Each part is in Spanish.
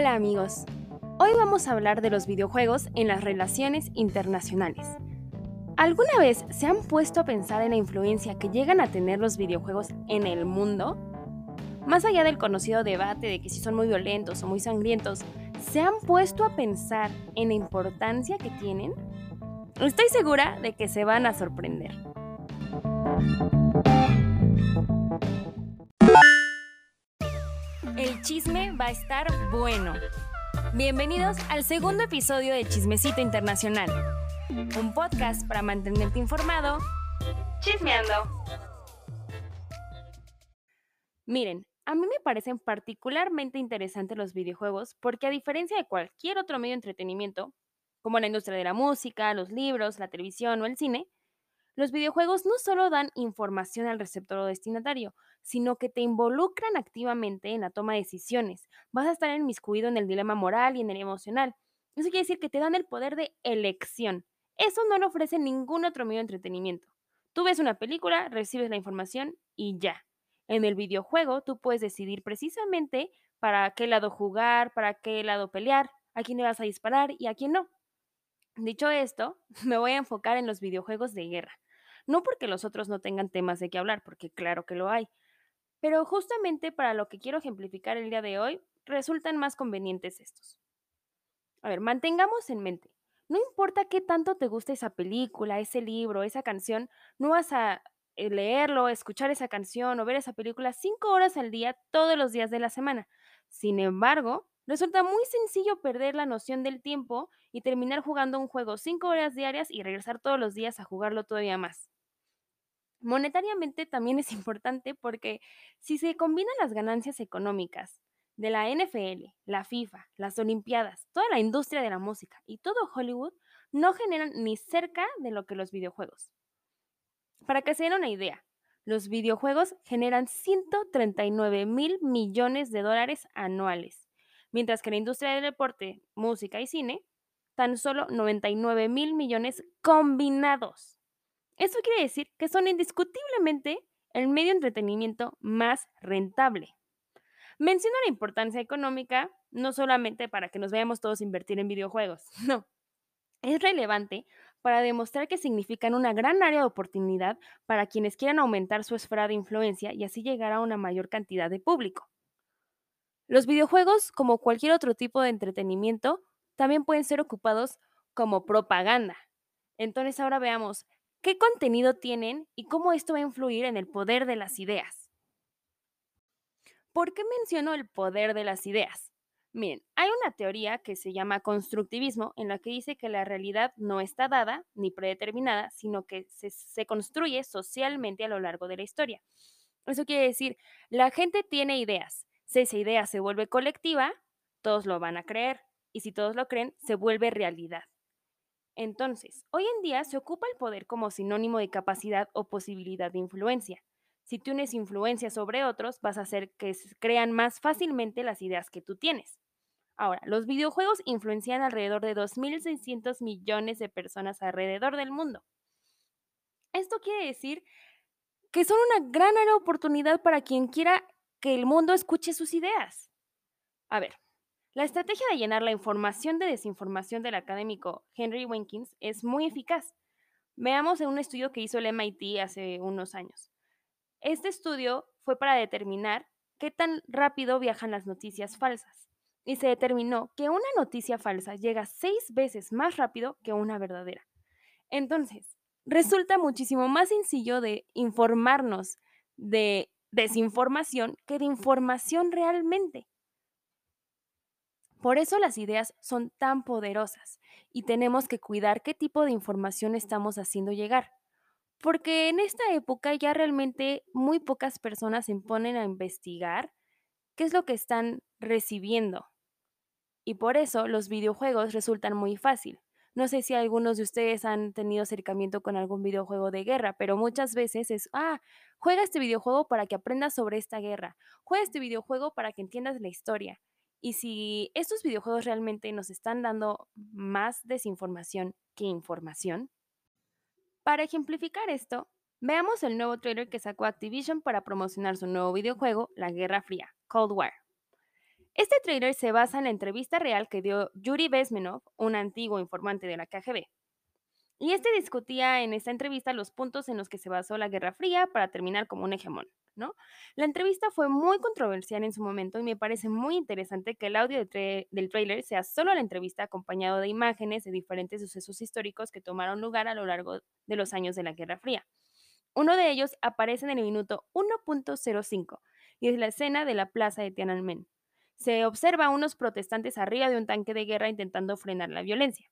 Hola amigos, hoy vamos a hablar de los videojuegos en las relaciones internacionales. ¿Alguna vez se han puesto a pensar en la influencia que llegan a tener los videojuegos en el mundo? Más allá del conocido debate de que si son muy violentos o muy sangrientos, ¿se han puesto a pensar en la importancia que tienen? Estoy segura de que se van a sorprender. El chisme va a estar bueno. Bienvenidos al segundo episodio de Chismecito Internacional, un podcast para mantenerte informado, chismeando. Miren, a mí me parecen particularmente interesantes los videojuegos porque a diferencia de cualquier otro medio de entretenimiento, como la industria de la música, los libros, la televisión o el cine, los videojuegos no solo dan información al receptor o destinatario, sino que te involucran activamente en la toma de decisiones. Vas a estar inmiscuido en el dilema moral y en el emocional. Eso quiere decir que te dan el poder de elección. Eso no lo ofrece ningún otro medio de entretenimiento. Tú ves una película, recibes la información y ya. En el videojuego tú puedes decidir precisamente para qué lado jugar, para qué lado pelear, a quién le vas a disparar y a quién no. Dicho esto, me voy a enfocar en los videojuegos de guerra. No porque los otros no tengan temas de qué hablar, porque claro que lo hay, pero justamente para lo que quiero ejemplificar el día de hoy, resultan más convenientes estos. A ver, mantengamos en mente, no importa qué tanto te guste esa película, ese libro, esa canción, no vas a eh, leerlo, escuchar esa canción o ver esa película cinco horas al día todos los días de la semana. Sin embargo, resulta muy sencillo perder la noción del tiempo y terminar jugando un juego cinco horas diarias y regresar todos los días a jugarlo todavía más. Monetariamente también es importante porque si se combinan las ganancias económicas de la NFL, la FIFA, las Olimpiadas, toda la industria de la música y todo Hollywood, no generan ni cerca de lo que los videojuegos. Para que se den una idea, los videojuegos generan 139 mil millones de dólares anuales, mientras que la industria del deporte, música y cine, tan solo 99 mil millones combinados. Eso quiere decir que son indiscutiblemente el medio de entretenimiento más rentable. Menciono la importancia económica no solamente para que nos veamos todos invertir en videojuegos, no. Es relevante para demostrar que significan una gran área de oportunidad para quienes quieran aumentar su esfera de influencia y así llegar a una mayor cantidad de público. Los videojuegos, como cualquier otro tipo de entretenimiento, también pueden ser ocupados como propaganda. Entonces ahora veamos qué contenido tienen y cómo esto va a influir en el poder de las ideas. ¿Por qué menciono el poder de las ideas? Miren, hay una teoría que se llama constructivismo en la que dice que la realidad no está dada ni predeterminada, sino que se, construye socialmente a lo largo de la historia. Eso quiere decir, la gente tiene ideas. Si esa idea se vuelve colectiva, todos lo van a creer. Y si todos lo creen, se vuelve realidad. Entonces, hoy en día se ocupa el poder como sinónimo de capacidad o posibilidad de influencia. Si tienes influencia sobre otros, vas a hacer que crean más fácilmente las ideas que tú tienes. Ahora, los videojuegos influencian alrededor de 2.600 millones de personas alrededor del mundo. Esto quiere decir que son una gran oportunidad para quien quiera que el mundo escuche sus ideas. A ver, la estrategia de llenar la información de desinformación del académico Henry Winkins es muy eficaz. Veamos en un estudio que hizo el MIT hace unos años. Este estudio fue para determinar qué tan rápido viajan las noticias falsas. Y se determinó que una noticia falsa llega seis veces más rápido que una verdadera. Entonces, resulta muchísimo más sencillo de informarnos de desinformación que de información realmente. Por eso las ideas son tan poderosas y tenemos que cuidar qué tipo de información estamos haciendo llegar. Porque en esta época ya realmente muy pocas personas se ponen a investigar qué es lo que están recibiendo. Y por eso los videojuegos resultan muy fácil. No sé si algunos de ustedes han tenido acercamiento con algún videojuego de guerra, pero muchas veces es, ah, juega este videojuego para que aprendas sobre esta guerra, juega este videojuego para que entiendas la historia. Y si estos videojuegos realmente nos están dando más desinformación que información, para ejemplificar esto, veamos el nuevo trailer que sacó Activision para promocionar su nuevo videojuego, La Guerra Fría, Cold War. Este trailer se basa en la entrevista real que dio Yuri Bezmenov, un antiguo informante de la KGB. Y este discutía en esta entrevista los puntos en los que se basó la Guerra Fría para terminar como un hegemón, ¿no? La entrevista fue muy controversial en su momento y me parece muy interesante que el audio del trailer sea solo la entrevista acompañado de imágenes de diferentes sucesos históricos que tomaron lugar a lo largo de los años de la Guerra Fría. Uno de ellos aparece en el minuto 1.05 y es la escena de la plaza de Tiananmen. Se observa a unos protestantes arriba de un tanque de guerra intentando frenar la violencia.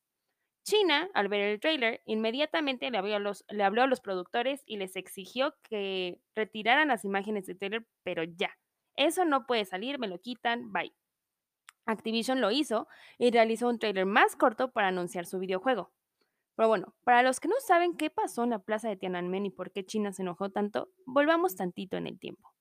China, al ver el trailer, inmediatamente le habló, a los, productores y les exigió que retiraran las imágenes del trailer, pero ya. Eso no puede salir, me lo quitan, bye. Activision lo hizo y realizó un trailer más corto para anunciar su videojuego. Pero bueno, para los que no saben qué pasó en la plaza de Tiananmen y por qué China se enojó tanto, volvamos tantito en el tiempo.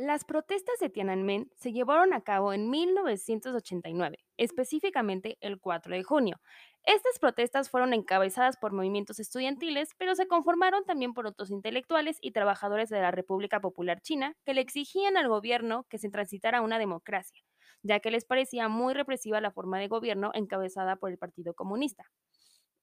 Las protestas de Tiananmen se llevaron a cabo en 1989, específicamente el 4 de junio. Estas protestas fueron encabezadas por movimientos estudiantiles, pero se conformaron también por otros intelectuales y trabajadores de la República Popular China que le exigían al gobierno que se transitara una democracia, ya que les parecía muy represiva la forma de gobierno encabezada por el Partido Comunista.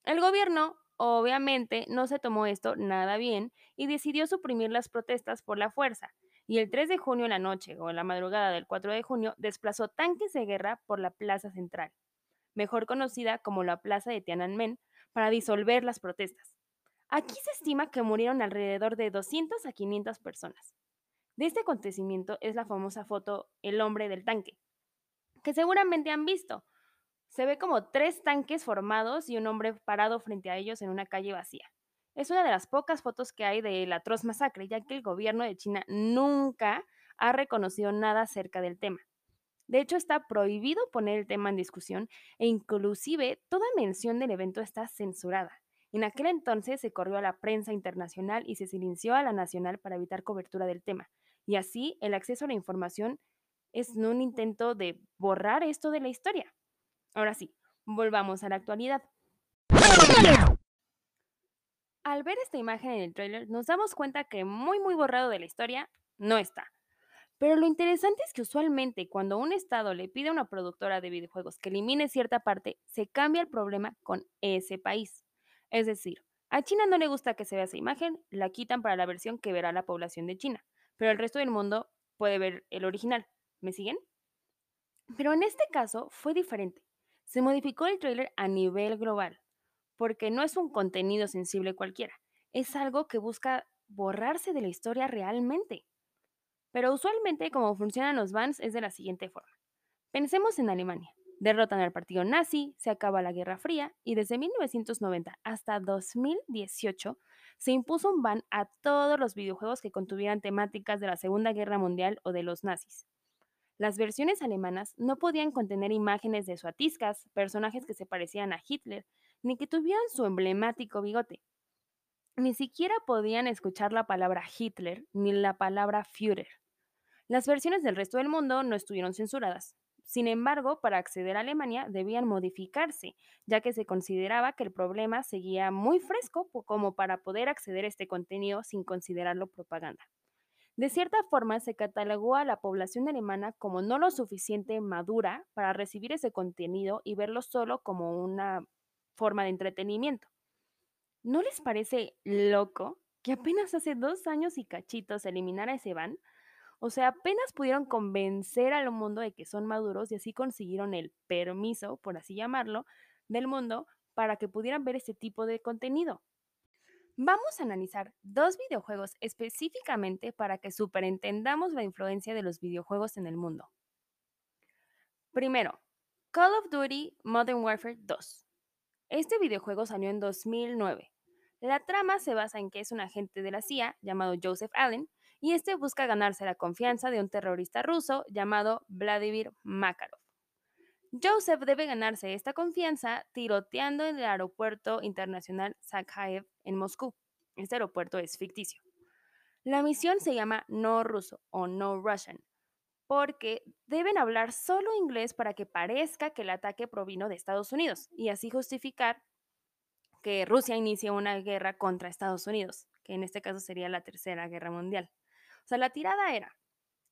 El gobierno, obviamente, no se tomó esto nada bien y decidió suprimir las protestas por la fuerza, y el 3 de junio en la noche o en la madrugada del 4 de junio desplazó tanques de guerra por la Plaza Central, mejor conocida como la Plaza de Tiananmen, para disolver las protestas. Aquí se estima que murieron alrededor de 200 a 500 personas. De este acontecimiento es la famosa foto El hombre del tanque, que seguramente han visto. Se ve como tres tanques formados y un hombre parado frente a ellos en una calle vacía. Es una de las pocas fotos que hay de la atroz masacre, ya que el gobierno de China nunca ha reconocido nada acerca del tema. De hecho, está prohibido poner el tema en discusión e inclusive toda mención del evento está censurada. En aquel entonces se corrió a la prensa internacional y se silenció a la nacional para evitar cobertura del tema. Y así el acceso a la información es un intento de borrar esto de la historia. Ahora sí, volvamos a la actualidad. Al ver esta imagen en el tráiler, nos damos cuenta que muy muy borrado de la historia no está. Pero lo interesante es que usualmente cuando un estado le pide a una productora de videojuegos que elimine cierta parte, se cambia el problema con ese país. Es decir, a China no le gusta que se vea esa imagen, la quitan para la versión que verá la población de China, pero el resto del mundo puede ver el original. ¿Me siguen? Pero en este caso fue diferente. Se modificó el trailer a nivel global, porque no es un contenido sensible cualquiera, es algo que busca borrarse de la historia realmente. Pero usualmente como funcionan los bans es de la siguiente forma. Pensemos en Alemania. Derrotan al partido nazi, se acaba la Guerra Fría y desde 1990 hasta 2018 se impuso un ban a todos los videojuegos que contuvieran temáticas de la Segunda Guerra Mundial o de los nazis. Las versiones alemanas no podían contener imágenes de suatiscas, personajes que se parecían a Hitler, ni que tuvieran su emblemático bigote. Ni siquiera podían escuchar la palabra Hitler ni la palabra Führer. Las versiones del resto del mundo no estuvieron censuradas. Sin embargo, para acceder a Alemania debían modificarse, ya que se consideraba que el problema seguía muy fresco como para poder acceder a este contenido sin considerarlo propaganda. De cierta forma, se catalogó a la población alemana como no lo suficiente madura para recibir ese contenido y verlo solo como una forma de entretenimiento. ¿No les parece loco que apenas hace dos años y cachitos eliminara ese ban? O sea, apenas pudieron convencer al mundo de que son maduros y así consiguieron el permiso, por así llamarlo, del mundo para que pudieran ver este tipo de contenido. Vamos a analizar dos videojuegos específicamente para que superentendamos la influencia de los videojuegos en el mundo. Primero, Call of Duty Modern Warfare 2. Este videojuego salió en 2009. La trama se basa en que es un agente de la CIA llamado Joseph Allen y este busca ganarse la confianza de un terrorista ruso llamado Vladimir Makarov. Joseph debe ganarse esta confianza tiroteando en el aeropuerto internacional Sakhaev en Moscú. Este aeropuerto es ficticio. La misión se llama No Ruso o No Russian, porque deben hablar solo inglés para que parezca que el ataque provino de Estados Unidos y así justificar que Rusia inicie una guerra contra Estados Unidos, que en este caso sería la Tercera Guerra Mundial. O sea, la tirada era,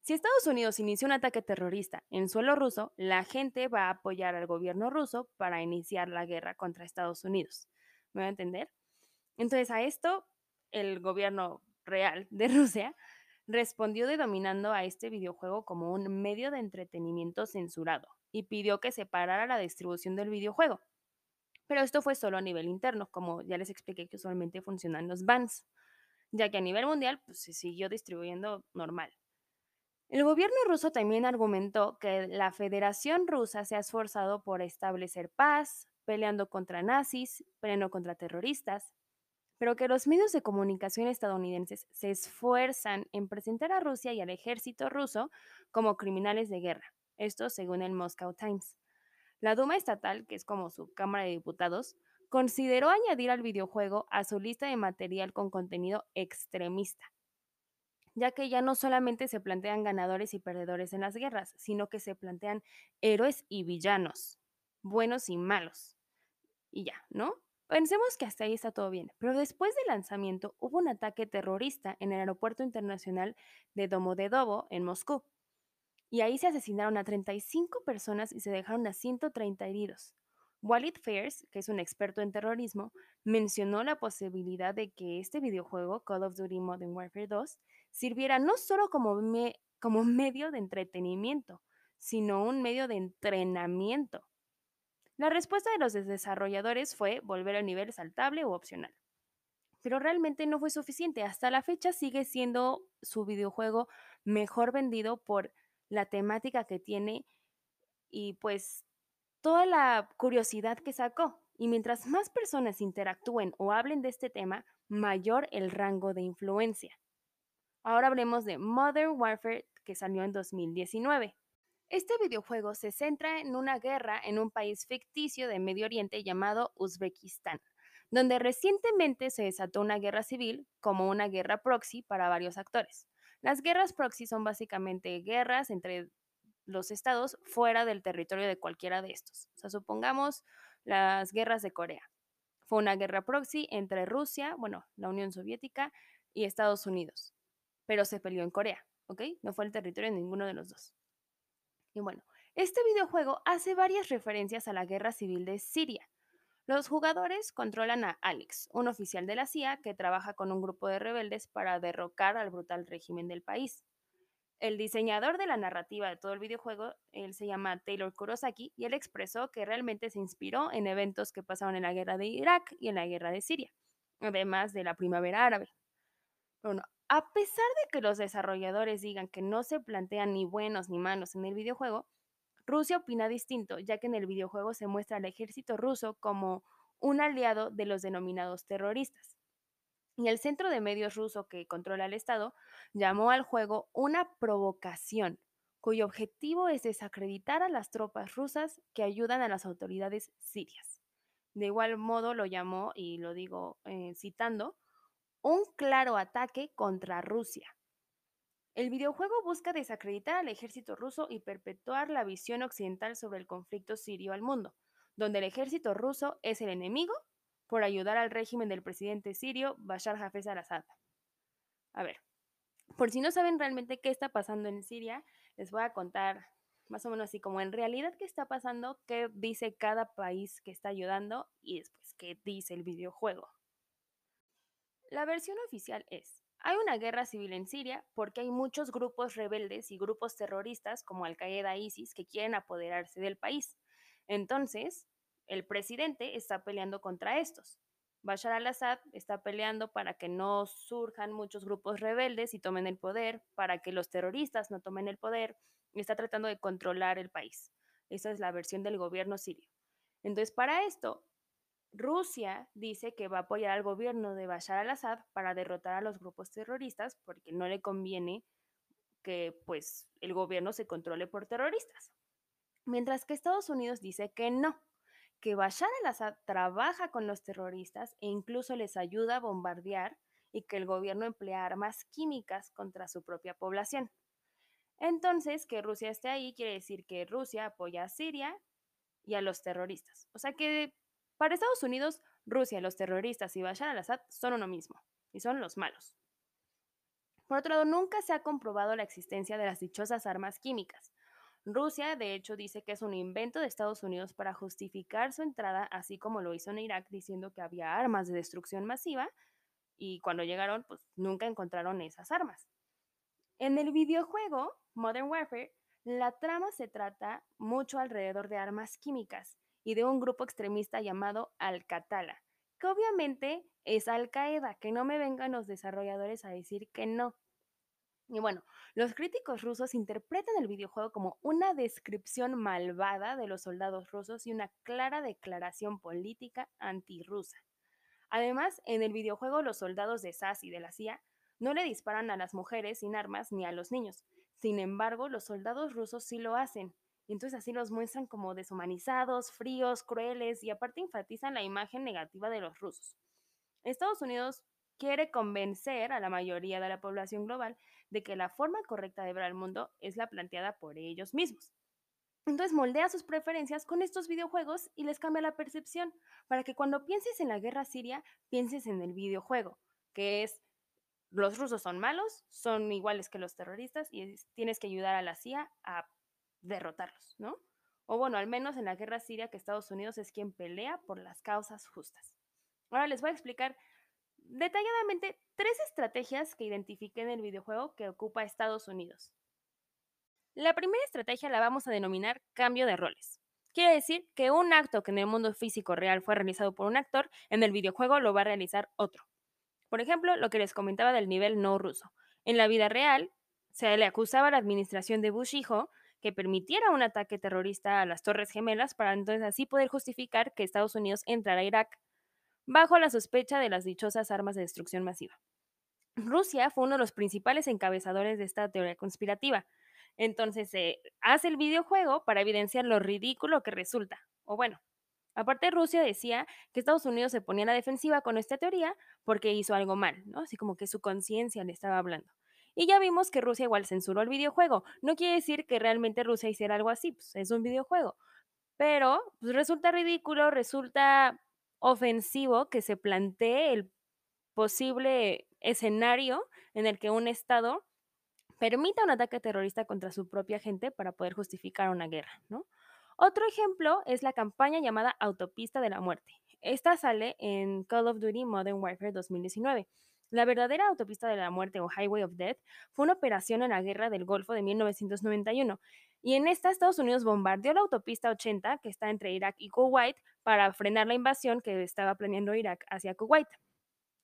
Si Estados Unidos inicia un ataque terrorista en suelo ruso, la gente va a apoyar al gobierno ruso para iniciar la guerra contra Estados Unidos. ¿Me va a entender? Entonces a esto, el gobierno real de Rusia respondió denominando a este videojuego como un medio de entretenimiento censurado y pidió que se parara la distribución del videojuego. Pero esto fue solo a nivel interno, como ya les expliqué que usualmente funcionan los bans, ya que a nivel mundial pues, se siguió distribuyendo normal. El gobierno ruso también argumentó que la Federación Rusa se ha esforzado por establecer paz, peleando contra nazis, peleando contra terroristas, pero que los medios de comunicación estadounidenses se esfuerzan en presentar a Rusia y al ejército ruso como criminales de guerra, esto según el Moscow Times. La Duma Estatal, que es como su Cámara de Diputados, consideró añadir al videojuego a su lista de material con contenido extremista, ya que ya no solamente se plantean ganadores y perdedores en las guerras, sino que se plantean héroes y villanos, buenos y malos. Y ya, ¿no? Pensemos que hasta ahí está todo bien, pero después del lanzamiento hubo un ataque terrorista en el aeropuerto internacional de Domodedovo en Moscú. Y ahí se asesinaron a 35 personas y se dejaron a 130 heridos. Walid Fairs, que es un experto en terrorismo, mencionó la posibilidad de que este videojuego, Call of Duty Modern Warfare 2, sirviera no solo como, como medio de entretenimiento, sino un medio de entrenamiento la respuesta de los desarrolladores fue volver al nivel saltable o opcional. Pero realmente no fue suficiente. Hasta la fecha sigue siendo su videojuego mejor vendido por la temática que tiene y pues toda la curiosidad que sacó. Y mientras más personas interactúen o hablen de este tema, mayor el rango de influencia. Ahora hablemos de Modern Warfare que salió en 2019. Este videojuego se centra en una guerra en un país ficticio de Medio Oriente llamado Uzbekistán, donde recientemente se desató una guerra civil como una guerra proxy para varios actores. Las guerras proxy son básicamente guerras entre los estados fuera del territorio de cualquiera de estos. O sea, supongamos las guerras de Corea. Fue una guerra proxy entre Rusia, bueno, la Unión Soviética y Estados Unidos, pero se peleó en Corea, ¿ok? No fue el territorio de ninguno de los dos. Y bueno, este videojuego hace varias referencias a la guerra civil de Siria. Los jugadores controlan a Alex, un oficial de la CIA que trabaja con un grupo de rebeldes para derrocar al brutal régimen del país. El diseñador de la narrativa de todo el videojuego, él se llama Taylor Kurosaki, y él expresó que realmente se inspiró en eventos que pasaron en la guerra de Irak y en la guerra de Siria, además de la primavera árabe. Bueno, a pesar de que los desarrolladores digan que no se plantean ni buenos ni malos en el videojuego, Rusia opina distinto, ya que en el videojuego se muestra al ejército ruso como un aliado de los denominados terroristas. Y el centro de medios ruso que controla el Estado llamó al juego una provocación, cuyo objetivo es desacreditar a las tropas rusas que ayudan a las autoridades sirias. De igual modo lo llamó, y lo digo eh, citando, un claro ataque contra Rusia. El videojuego busca desacreditar al ejército ruso y perpetuar la visión occidental sobre el conflicto sirio al mundo, donde el ejército ruso es el enemigo por ayudar al régimen del presidente sirio Bashar Hafez al-Assad. A ver, por si no saben realmente qué está pasando en Siria, les voy a contar más o menos así como en realidad qué está pasando, qué dice cada país que está ayudando y después qué dice el videojuego. La versión oficial es, hay una guerra civil en Siria porque hay muchos grupos rebeldes y grupos terroristas como Al-Qaeda e ISIS que quieren apoderarse del país. Entonces, el presidente está peleando contra estos. Bashar al-Assad está peleando para que no surjan muchos grupos rebeldes y tomen el poder, para que los terroristas no tomen el poder, y está tratando de controlar el país. Esa es la versión del gobierno sirio. Entonces, para esto, Rusia dice que va a apoyar al gobierno de Bashar al-Assad para derrotar a los grupos terroristas porque no le conviene que pues el gobierno se controle por terroristas. Mientras que Estados Unidos dice que no, que Bashar al-Assad trabaja con los terroristas e incluso les ayuda a bombardear y que el gobierno emplea armas químicas contra su propia población. Entonces, que Rusia esté ahí quiere decir que Rusia apoya a Siria y a los terroristas. O sea que para Estados Unidos, Rusia, los terroristas y Bashar al-Assad son uno mismo, y son los malos. Por otro lado, nunca se ha comprobado la existencia de las dichosas armas químicas. Rusia, de hecho, dice que es un invento de Estados Unidos para justificar su entrada, así como lo hizo en Irak, diciendo que había armas de destrucción masiva, y cuando llegaron, pues nunca encontraron esas armas. En el videojuego Modern Warfare, la trama se trata mucho alrededor de armas químicas y de un grupo extremista llamado Al-Qatala, que obviamente es Al-Qaeda, que no me vengan los desarrolladores a decir que no. Y bueno, los críticos rusos interpretan el videojuego como una descripción malvada de los soldados rusos y una clara declaración política antirrusa. Además, en el videojuego los soldados de SAS y de la CIA no le disparan a las mujeres sin armas ni a los niños. Sin embargo, los soldados rusos sí lo hacen. Y entonces así los muestran como deshumanizados, fríos, crueles y aparte enfatizan la imagen negativa de los rusos. Estados Unidos quiere convencer a la mayoría de la población global de que la forma correcta de ver al mundo es la planteada por ellos mismos. Entonces moldea sus preferencias con estos videojuegos y les cambia la percepción para que cuando pienses en la guerra siria, pienses en el videojuego, que es los rusos son malos, son iguales que los terroristas y tienes que ayudar a la CIA a derrotarlos, ¿no? O bueno, al menos en la guerra siria que Estados Unidos es quien pelea por las causas justas. Ahora les voy a explicar detalladamente tres estrategias que identifiqué en el videojuego que ocupa Estados Unidos. La primera estrategia la vamos a denominar cambio de roles. Quiere decir que un acto que en el mundo físico real fue realizado por un actor, en el videojuego lo va a realizar otro. Por ejemplo, lo que les comentaba del nivel no ruso. En la vida real, se le acusaba a la administración de Bush hijo que permitiera un ataque terrorista a las Torres Gemelas para entonces así poder justificar que Estados Unidos entrara a Irak bajo la sospecha de las dichosas armas de destrucción masiva. Rusia fue uno de los principales encabezadores de esta teoría conspirativa. Entonces se hace el videojuego para evidenciar lo ridículo que resulta. O bueno, aparte Rusia decía que Estados Unidos se ponía a la defensiva con esta teoría porque hizo algo mal, ¿no? Así como que su conciencia le estaba hablando. Y ya vimos que Rusia igual censuró el videojuego. No quiere decir que realmente Rusia hiciera algo así, pues es un videojuego. Pero pues, resulta ridículo, resulta ofensivo que se plantee el posible escenario en el que un Estado permita un ataque terrorista contra su propia gente para poder justificar una guerra, ¿no? Otro ejemplo es la campaña llamada Autopista de la Muerte. Esta sale en Call of Duty Modern Warfare 2019. La verdadera autopista de la muerte o Highway of Death fue una operación en la guerra del Golfo de 1991 y en esta Estados Unidos bombardeó la autopista 80 que está entre Irak y Kuwait para frenar la invasión que estaba planeando Irak hacia Kuwait.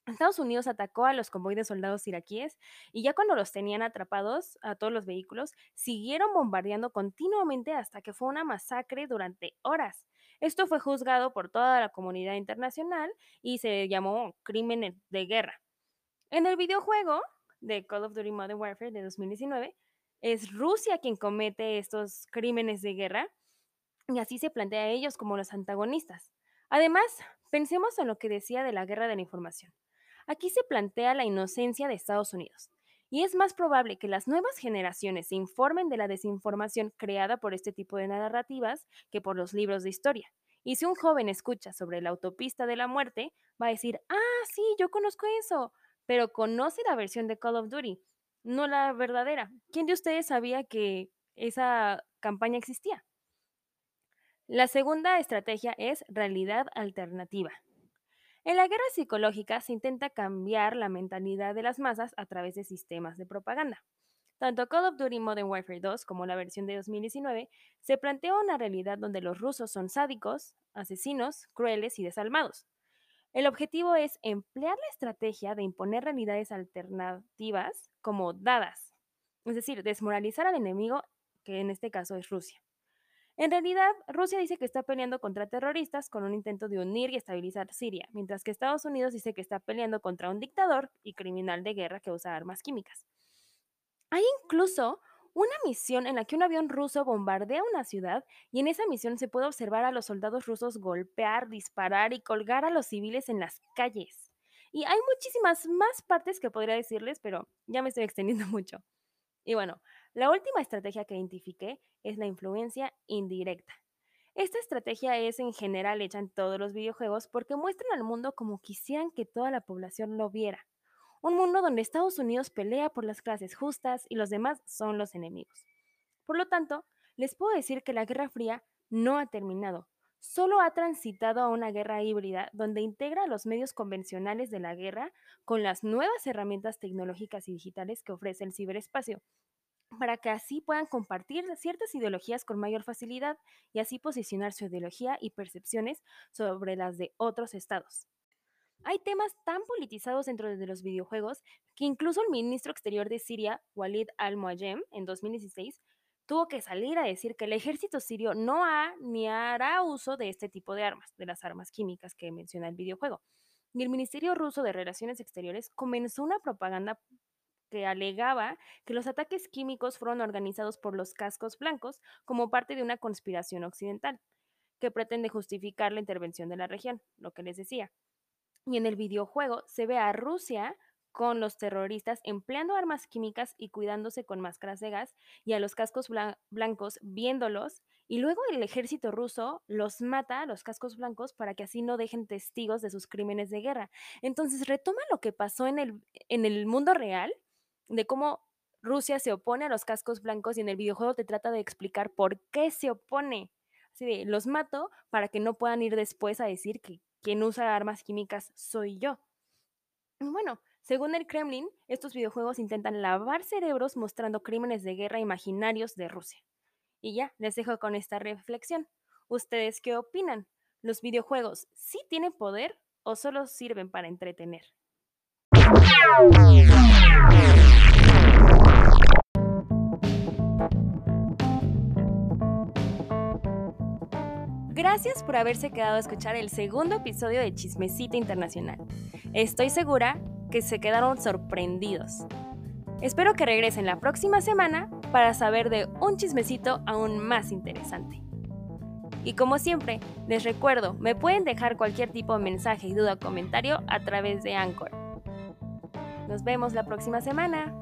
Estados Unidos atacó a los convoys de soldados iraquíes y ya cuando los tenían atrapados a todos los vehículos, siguieron bombardeando continuamente hasta que fue una masacre durante horas. Esto fue juzgado por toda la comunidad internacional y se llamó crimen de guerra. En el videojuego de Call of Duty Modern Warfare de 2019, es Rusia quien comete estos crímenes de guerra y así se plantea a ellos como los antagonistas. Además, pensemos en lo que decía de la guerra de la información. Aquí se plantea la inocencia de Estados Unidos, y es más probable que las nuevas generaciones se informen de la desinformación creada por este tipo de narrativas que por los libros de historia. Y si un joven escucha sobre la autopista de la muerte, va a decir, ah, sí, yo conozco eso, pero conoce la versión de Call of Duty no la verdadera. ¿Quién de ustedes sabía que esa campaña existía? La segunda estrategia es realidad alternativa. En la guerra psicológica se intenta cambiar la mentalidad de las masas a través de sistemas de propaganda. Tanto Call of Duty Modern Warfare 2 como la versión de 2019 se plantea una realidad donde los rusos son sádicos, asesinos, crueles y desalmados. El objetivo es emplear la estrategia de imponer realidades alternativas como dadas, es decir, desmoralizar al enemigo, que en este caso es Rusia. En realidad, Rusia dice que está peleando contra terroristas con un intento de unir y estabilizar Siria, mientras que Estados Unidos dice que está peleando contra un dictador y criminal de guerra que usa armas químicas. Hay incluso una misión en la que un avión ruso bombardea una ciudad y en esa misión se puede observar a los soldados rusos golpear, disparar y colgar a los civiles en las calles. Y hay muchísimas más partes que podría decirles, pero ya me estoy extendiendo mucho. Y bueno, la última estrategia que identifiqué es la influencia indirecta. Esta estrategia es en general hecha en todos los videojuegos porque muestran al mundo como quisieran que toda la población lo viera. Un mundo donde Estados Unidos pelea por las clases justas y los demás son los enemigos. Por lo tanto, les puedo decir que la Guerra Fría no ha terminado, solo ha transitado a una guerra híbrida donde integra los medios convencionales de la guerra con las nuevas herramientas tecnológicas y digitales que ofrece el ciberespacio, para que así puedan compartir ciertas ideologías con mayor facilidad y así posicionar su ideología y percepciones sobre las de otros estados. Hay temas tan politizados dentro de los videojuegos que incluso el ministro exterior de Siria, Walid al-Muayem, en 2016, tuvo que salir a decir que el ejército sirio no ha ni hará uso de este tipo de armas, de las armas químicas que menciona el videojuego. Y el Ministerio ruso de Relaciones Exteriores comenzó una propaganda que alegaba que los ataques químicos fueron organizados por los cascos blancos como parte de una conspiración occidental, que pretende justificar la intervención de la región, lo que les decía. Y en el videojuego se ve a Rusia con los terroristas empleando armas químicas y cuidándose con máscaras de gas y a los cascos blancos viéndolos y luego el ejército ruso los mata a los cascos blancos para que así no dejen testigos de sus crímenes de guerra. Entonces retoma lo que pasó en el, en el mundo real de cómo Rusia se opone a los cascos blancos y en el videojuego te trata de explicar por qué se opone. Así de, los mato para que no puedan ir después a decir que quien usa armas químicas soy yo. Bueno, según el Kremlin, estos videojuegos intentan lavar cerebros mostrando crímenes de guerra imaginarios de Rusia. Y ya, les dejo con esta reflexión. ¿Ustedes qué opinan? ¿Los videojuegos sí tienen poder o solo sirven para entretener? Gracias por haberse quedado a escuchar el segundo episodio de Chismecita Internacional. Estoy segura que se quedaron sorprendidos. Espero que regresen la próxima semana para saber de un chismecito aún más interesante. Y como siempre, les recuerdo, me pueden dejar cualquier tipo de mensaje, duda o comentario a través de Anchor. Nos vemos la próxima semana.